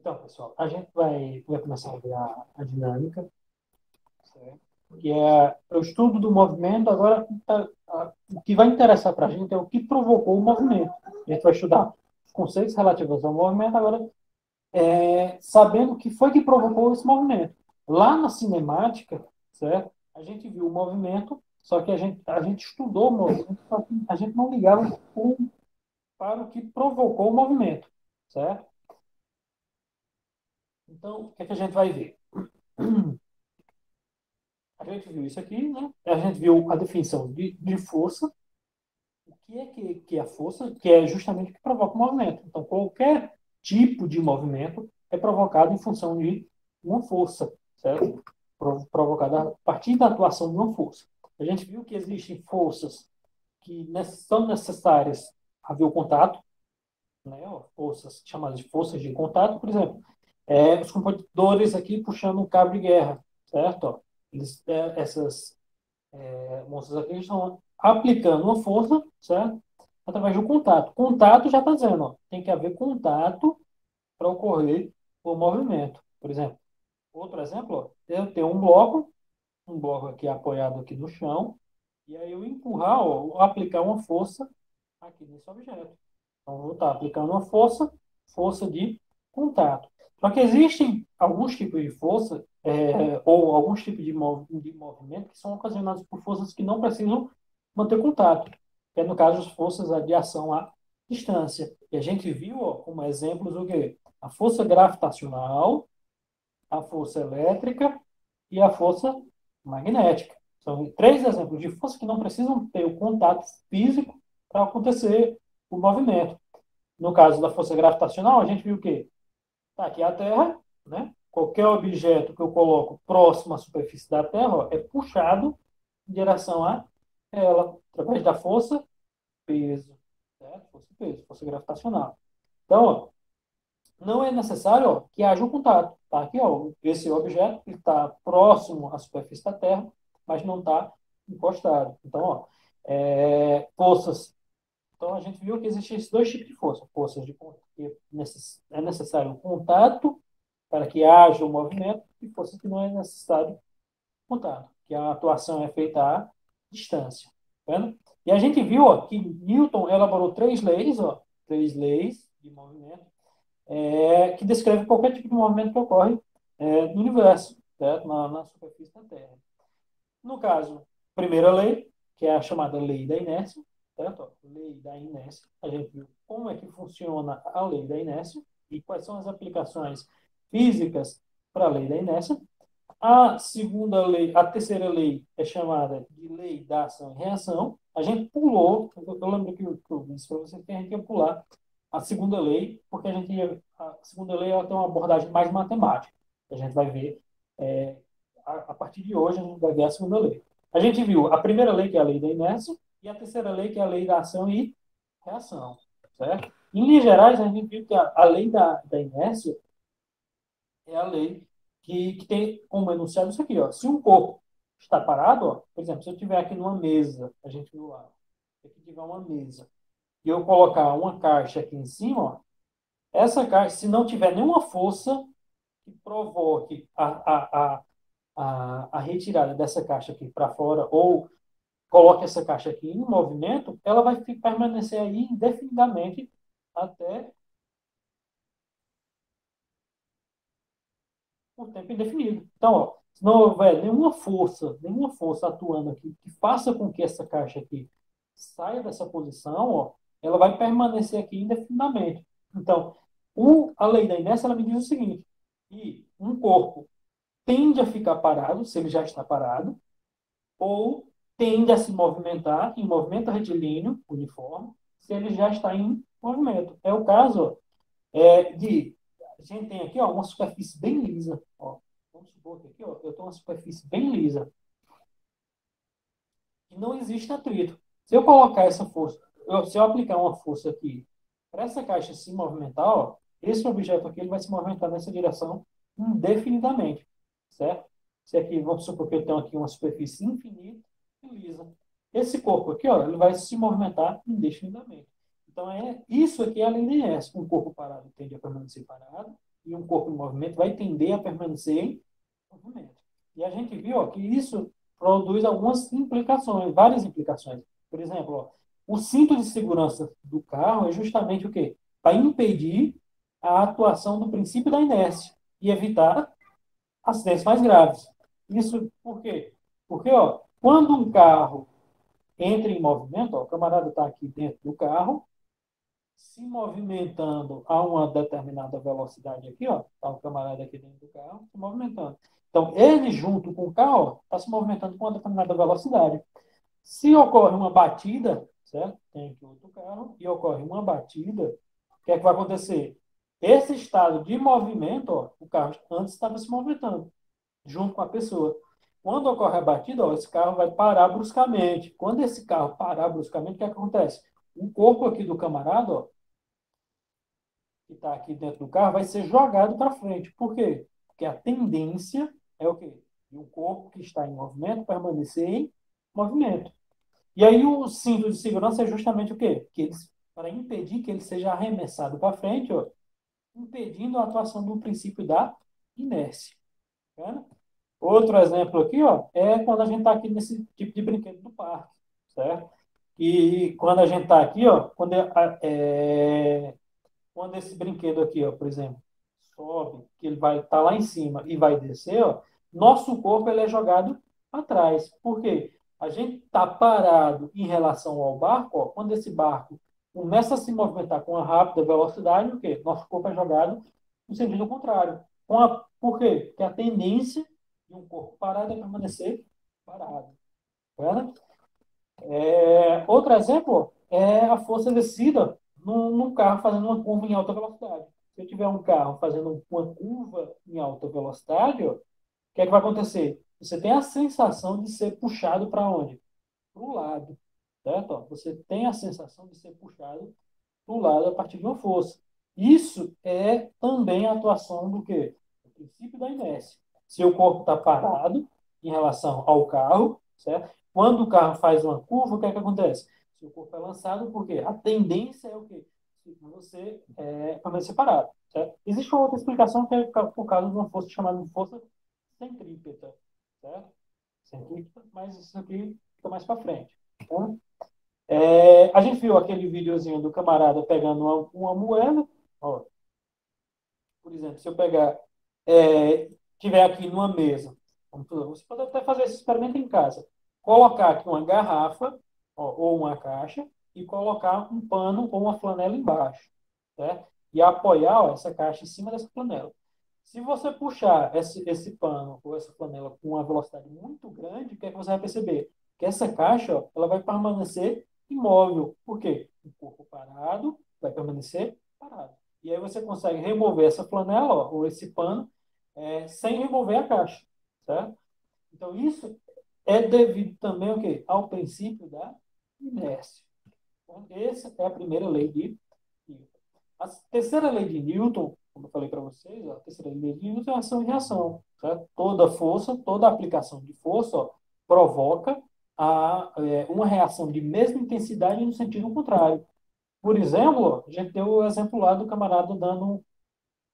Então, pessoal, a gente vai, vai começar a ver a, a dinâmica, certo? que é o estudo do movimento. Agora, a, a, o que vai interessar para a gente é o que provocou o movimento. A gente vai estudar os conceitos relativos ao movimento, agora, é, sabendo o que foi que provocou esse movimento. Lá na cinemática, certo? a gente viu o movimento, só que a gente, a gente estudou o movimento, só que a gente não ligava para o que provocou o movimento, certo? Então, o que, é que a gente vai ver? A gente viu isso aqui, né? A gente viu a definição de, de força. O que é que, que é a força? Que é justamente o que provoca o movimento. Então, qualquer tipo de movimento é provocado em função de uma força, certo? Provocada a partir da atuação de uma força. A gente viu que existem forças que são necessárias haver o contato, né? forças chamadas de forças de contato, por exemplo, é, os competidores aqui puxando um cabo de guerra, certo? Eles, é, essas é, moças aqui estão aplicando uma força, certo? Através do contato. Contato já está dizendo, ó, tem que haver contato para ocorrer o movimento. Por exemplo, outro exemplo, ó, eu tenho um bloco, um bloco aqui apoiado aqui no chão, e aí eu empurrar, ó, aplicar uma força aqui nesse objeto. Então, vou estar aplicando uma força, força de contato. Só que existem alguns tipos de força, é, ou alguns tipos de, mov de movimento, que são ocasionados por forças que não precisam manter contato, que é, no caso, as forças de ação à distância. E a gente viu ó, como exemplos o quê? A força gravitacional, a força elétrica e a força magnética. São três exemplos de força que não precisam ter o contato físico para acontecer o movimento. No caso da força gravitacional, a gente viu o quê? Está aqui a Terra, né? Qualquer objeto que eu coloco próximo à superfície da Terra ó, é puxado em direção a ela, através da força peso, certo? Força peso, força gravitacional. Então, ó, não é necessário ó, que haja um contato. Tá aqui, ó, esse objeto está próximo à superfície da Terra, mas não está encostado. Então, ó, é, forças então, a gente viu que existem esses dois tipos de força. Forças de que é necessário um contato para que haja o um movimento e forças que não é necessário contato, que a atuação é feita à distância. Tá? E a gente viu ó, que Newton elaborou três leis, ó, três leis de movimento, é, que descrevem qualquer tipo de movimento que ocorre é, no universo, certo? Na, na superfície da Terra. No caso, primeira lei, que é a chamada lei da inércia, certo? Lei da inércia. A gente viu como é que funciona a lei da inércia e quais são as aplicações físicas para a lei da inércia. A segunda lei, a terceira lei é chamada de lei da ação e reação. A gente pulou, eu lembro que eu, eu disse para você que a gente ia pular a segunda lei, porque a gente ia, a segunda lei ela tem uma abordagem mais matemática. A gente vai ver é, a, a partir de hoje a gente vai ver a segunda lei. A gente viu a primeira lei que é a lei da inércia, e a terceira lei, que é a lei da ação e reação. Certo? Em linhas gerais, a gente viu que a, a lei da, da inércia é a lei que, que tem como enunciado isso aqui. Ó. Se um corpo está parado, ó, por exemplo, se eu estiver aqui numa mesa, a gente viu lá, se aqui tiver uma mesa, e eu colocar uma caixa aqui em cima, ó, essa caixa, se não tiver nenhuma força que provoque a, a, a, a, a retirada dessa caixa aqui para fora, ou coloque essa caixa aqui em movimento, ela vai permanecer aí indefinidamente até o tempo indefinido. Então, ó, se não houver nenhuma força, nenhuma força atuando aqui que faça com que essa caixa aqui saia dessa posição, ó, ela vai permanecer aqui indefinidamente. Então, o, a lei da inércia ela me diz o seguinte: que um corpo tende a ficar parado se ele já está parado, ou tende a se movimentar em movimento retilíneo uniforme se ele já está em movimento. É o caso é, de. A gente tem aqui ó, uma superfície bem lisa. Ó. Vamos supor que aqui ó, eu tenho uma superfície bem lisa. E não existe atrito. Se eu colocar essa força, eu, se eu aplicar uma força aqui para essa caixa se movimentar, ó, esse objeto aqui ele vai se movimentar nessa direção indefinidamente. Certo? Se aqui, vamos supor que eu tenho aqui uma superfície infinita lisa. Esse corpo aqui, ó, ele vai se movimentar indefinidamente. Então, é, isso aqui é a lei de Um corpo parado tende a permanecer parado, e um corpo em movimento vai tender a permanecer em movimento. E a gente viu ó, que isso produz algumas implicações, várias implicações. Por exemplo, ó, o cinto de segurança do carro é justamente o quê? Para impedir a atuação do princípio da inércia e evitar acidentes mais graves. Isso por quê? Porque, ó, quando um carro entra em movimento, ó, o camarada está aqui dentro do carro, se movimentando a uma determinada velocidade aqui, ó, tá o camarada aqui dentro do carro, se movimentando. Então, ele junto com o carro está se movimentando com uma determinada velocidade. Se ocorre uma batida, certo? Tem aqui outro carro, e ocorre uma batida, o que é que vai acontecer? Esse estado de movimento, ó, o carro antes estava se movimentando, junto com a pessoa. Quando ocorre a batida, ó, esse carro vai parar bruscamente. Quando esse carro parar bruscamente, o que, é acontece? O corpo aqui do camarada, ó, que está aqui dentro do carro, vai ser jogado para frente. Por quê? Porque a tendência é o quê? De um corpo que está em movimento permanecer em movimento. E aí o cinto de segurança é justamente o quê? Que para impedir que ele seja arremessado para frente, ó, impedindo a atuação do princípio da inércia. Tá? Outro exemplo aqui ó, é quando a gente está aqui nesse tipo de brinquedo do parque, certo? E quando a gente está aqui, ó, quando, é, é, quando esse brinquedo aqui, ó, por exemplo, sobe, que ele vai estar tá lá em cima e vai descer, ó, nosso corpo ele é jogado para trás. Por quê? A gente está parado em relação ao barco, ó, quando esse barco começa a se movimentar com uma rápida velocidade, o quê? Nosso corpo é jogado no sentido contrário. Com a, por quê? Porque a tendência de um corpo parado é permanecer parado. Tá é, outro exemplo é a força exercida num, carro fazendo uma curva em alta velocidade. Se eu tiver um carro fazendo uma curva em alta velocidade, o que, é que vai acontecer? Você tem a sensação de ser puxado para onde? Para o lado. Certo? Você tem a sensação de ser puxado para o lado a partir de uma força. Isso é também a atuação do quê? O princípio da inércia. Se o corpo está parado em relação ao carro, certo? Quando o carro faz uma curva, o que é que acontece? Se o corpo é lançado, por quê? A tendência é o quê? Você é, permanecer parado. Certo? Existe uma outra explicação que é por causa de uma força chamada de força centrípeta. Certo? Centrípeta, mas isso aqui fica mais para frente. Tá? É, a gente viu aquele videozinho do camarada pegando uma, uma moeda. Ó. Por exemplo, se eu pegar, é, tiver aqui numa mesa, você pode até fazer esse experimento em casa. Colocar aqui uma garrafa ó, ou uma caixa e colocar um pano ou uma flanela embaixo. Certo? E apoiar ó, essa caixa em cima dessa flanela. Se você puxar esse, esse pano ou essa flanela com uma velocidade muito grande, o que, é que você vai perceber? Que essa caixa ó, ela vai permanecer imóvel. Por quê? O corpo parado vai permanecer parado. E aí você consegue remover essa flanela ó, ou esse pano é, sem remover a caixa. Certo? Então, isso é devido também ao, quê? ao princípio da inércia. Então, essa é a primeira lei de Newton. A terceira lei de Newton, como eu falei para vocês, a terceira lei de Newton é ação e reação. Certo? Toda força, toda aplicação de força ó, provoca a, é, uma reação de mesma intensidade no sentido contrário. Por exemplo, a gente deu o exemplo lá do camarada dando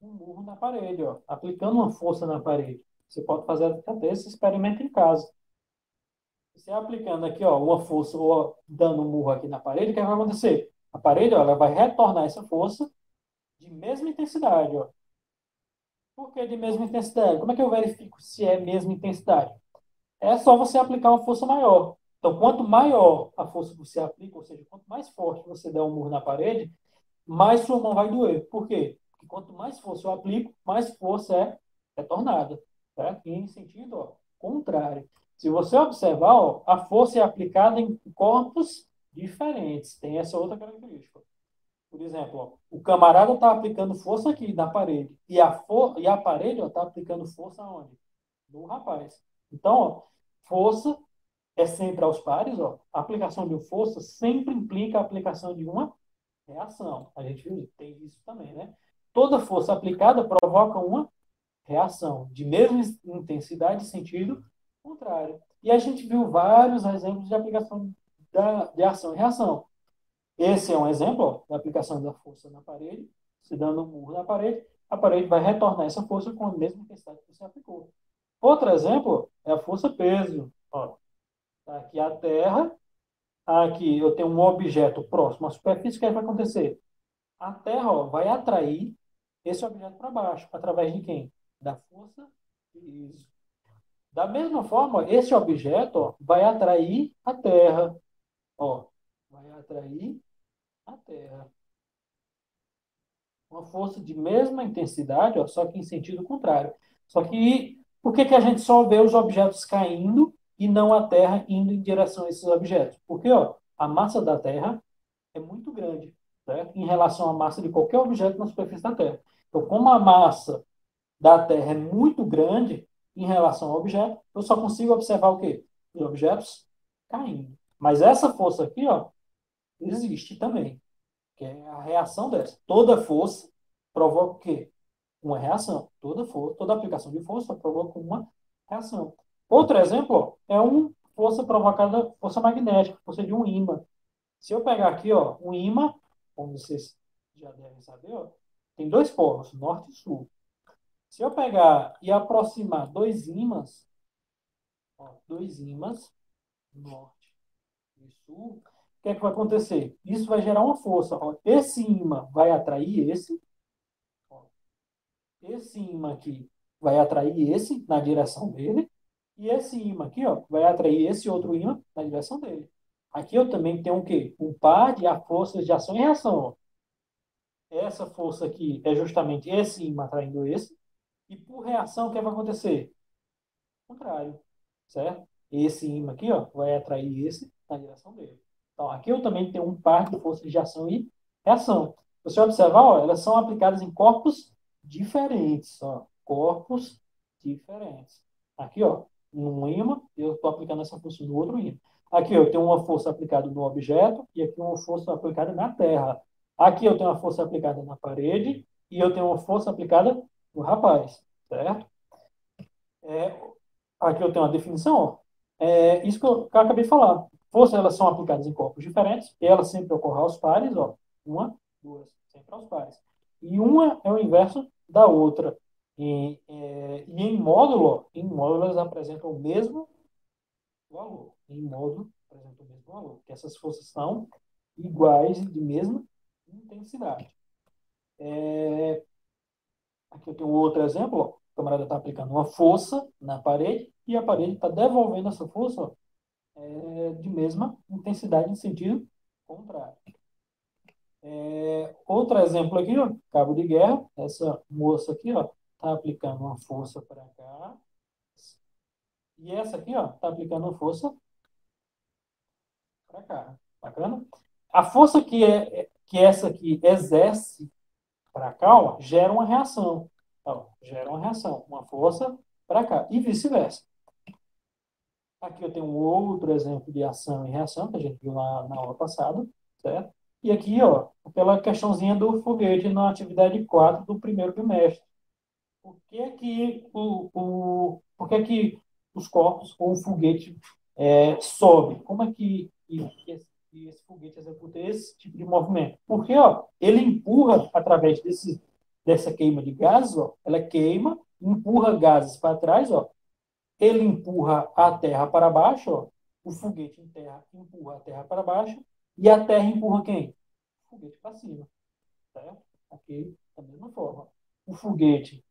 um murro na parede, ó, aplicando uma força na parede. Você pode fazer até esse experimento em casa. Você aplicando aqui ó, uma força ou dando um murro aqui na parede, o que vai acontecer? A parede ó, ela vai retornar essa força de mesma intensidade. Ó. Por que de mesma intensidade? Como é que eu verifico se é mesma intensidade? é só você aplicar uma força maior. Então, quanto maior a força que você aplica, ou seja, quanto mais forte você der um murro na parede, mais sua mão vai doer. Por quê? Porque quanto mais força eu aplico, mais força é retornada. Tá? em sentido ó, contrário. Se você observar, ó, a força é aplicada em corpos diferentes. Tem essa outra característica. Por exemplo, ó, o camarada está aplicando força aqui na parede. E a, for e a parede está aplicando força onde? No rapaz. Então, ó, força é sempre aos pares. Ó. A aplicação de força sempre implica a aplicação de uma reação. A gente tem isso também, né? Toda força aplicada provoca uma reação de mesma intensidade e sentido contrário. E a gente viu vários exemplos de aplicação da, de ação e reação. Esse é um exemplo ó, da aplicação da força na parede, se dando um murro na parede. a parede vai retornar essa força com a mesma intensidade que você aplicou. Outro exemplo é a força peso. Ó, tá aqui a Terra, aqui eu tenho um objeto próximo à superfície, o que, é vai acontecer? A Terra ó, vai atrair esse objeto para baixo, através de quem? Da força peso. Da mesma forma, esse objeto ó, vai atrair a Terra. Ó, vai atrair a Terra. Uma força de mesma intensidade, ó, só que em sentido contrário. Só que por que, que a gente só vê os objetos caindo e não a Terra indo em direção a esses objetos? Porque ó, a massa da Terra é muito grande em relação à massa de qualquer objeto na superfície da Terra. Então, como a massa da Terra é muito grande em relação ao objeto, eu só consigo observar o quê? Os objetos caindo. Mas essa força aqui, ó, existe também, que é a reação dessa. Toda força provoca o quê? Uma reação. Toda força, toda aplicação de força provoca uma reação. Outro exemplo ó, é uma força provocada, força magnética, força de um ímã. Se eu pegar aqui, ó, um ímã, como vocês já devem saber, ó, tem dois polos, norte e sul. Se eu pegar e aproximar dois ímãs, ó, dois ímãs, norte e sul, o que é que vai acontecer? Isso vai gerar uma força. Ó. Esse ímã vai atrair esse. Ó. Esse ímã aqui vai atrair esse na direção dele. E esse ímã aqui ó, vai atrair esse outro ímã na direção dele. Aqui eu também tenho o quê? Um par de forças de ação e reação. Essa força aqui é justamente esse ímã atraindo esse. E por reação, o que vai acontecer? O contrário, certo? Esse ímã aqui ó, vai atrair esse na direção dele. Então, aqui eu também tenho um par de forças de ação e reação. Você observar, ó, elas são aplicadas em corpos diferentes. Ó, corpos diferentes. Aqui, ó, num ímã, eu estou aplicando essa força no outro ímã. Aqui eu tenho uma força aplicada no objeto e aqui uma força aplicada na terra. Aqui eu tenho uma força aplicada na parede e eu tenho uma força aplicada no rapaz, certo? É, aqui eu tenho uma definição, ó. É, isso que eu, que eu acabei de falar. Forças elas são aplicadas em corpos diferentes e elas sempre ocorrem aos pares, ó. Uma, duas, sempre aos pares. E uma é o inverso da outra. E, é, e em módulo, em módulo elas apresentam o mesmo valor. Em módulo apresentam o mesmo valor. Que essas forças são iguais de mesma intensidade. É, aqui eu tenho outro exemplo. Ó. O camarada está aplicando uma força na parede e a parede está devolvendo essa força ó, é, de mesma intensidade em sentido contrário. É, outro exemplo aqui, ó, cabo de guerra. Essa moça aqui está aplicando uma força para cá. E essa aqui está aplicando uma força para cá. Bacana? A força que, é, que essa aqui exerce para cá ó, gera uma reação. Ó, gera uma reação. Uma força para cá. E vice-versa. Aqui eu tenho outro exemplo de ação e reação, que a gente viu na, na aula passada, certo? E aqui, ó, aquela questãozinha do foguete na atividade 4 do primeiro bimestre. Por que é que, o, o, por que, é que os corpos ou o foguete é, sobe? Como é que, que, esse, esse foguete executa esse tipo de movimento? Porque ó, ele empurra através desse, dessa queima de gases, ó, ela queima, empurra gases para trás, ó, ele empurra a terra para baixo, ó. o foguete em terra empurra a terra para baixo, e a terra empurra quem? O foguete para cima. Certo? Da mesma forma. O foguete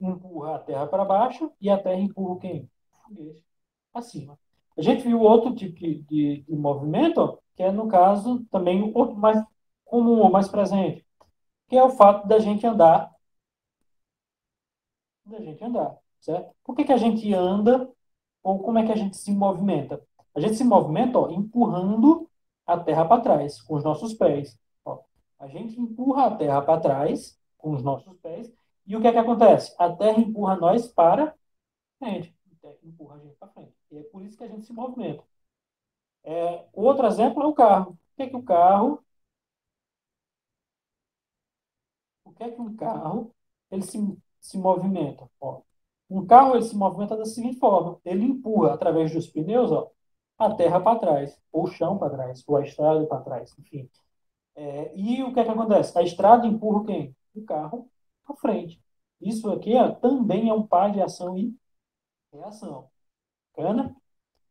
empurra a terra para baixo e a terra empurra quem? O foguete para cima. A gente viu outro tipo de, de, de movimento, que é, no caso, também outro mais comum ou mais presente, que é o fato da gente andar da gente andar certo? Por que, que a gente anda ou como é que a gente se movimenta? A gente se movimenta ó, empurrando a terra para trás com os nossos pés. Ó. A gente empurra a terra para trás com os nossos pés e o que é que acontece? A terra empurra nós para frente. A terra empurra a gente para frente. E é por isso que a gente se movimenta. É, outro exemplo é o carro. O que é que o carro o que é que um carro ele se, se movimenta? Ó, um carro ele se movimenta da seguinte forma: ele empurra através dos pneus ó, a terra para trás, ou o chão para trás, ou a estrada para trás, enfim. É, e o que, é que acontece? A estrada empurra quem? O carro para frente. Isso aqui ó, também é um par de ação e reação. Bacana?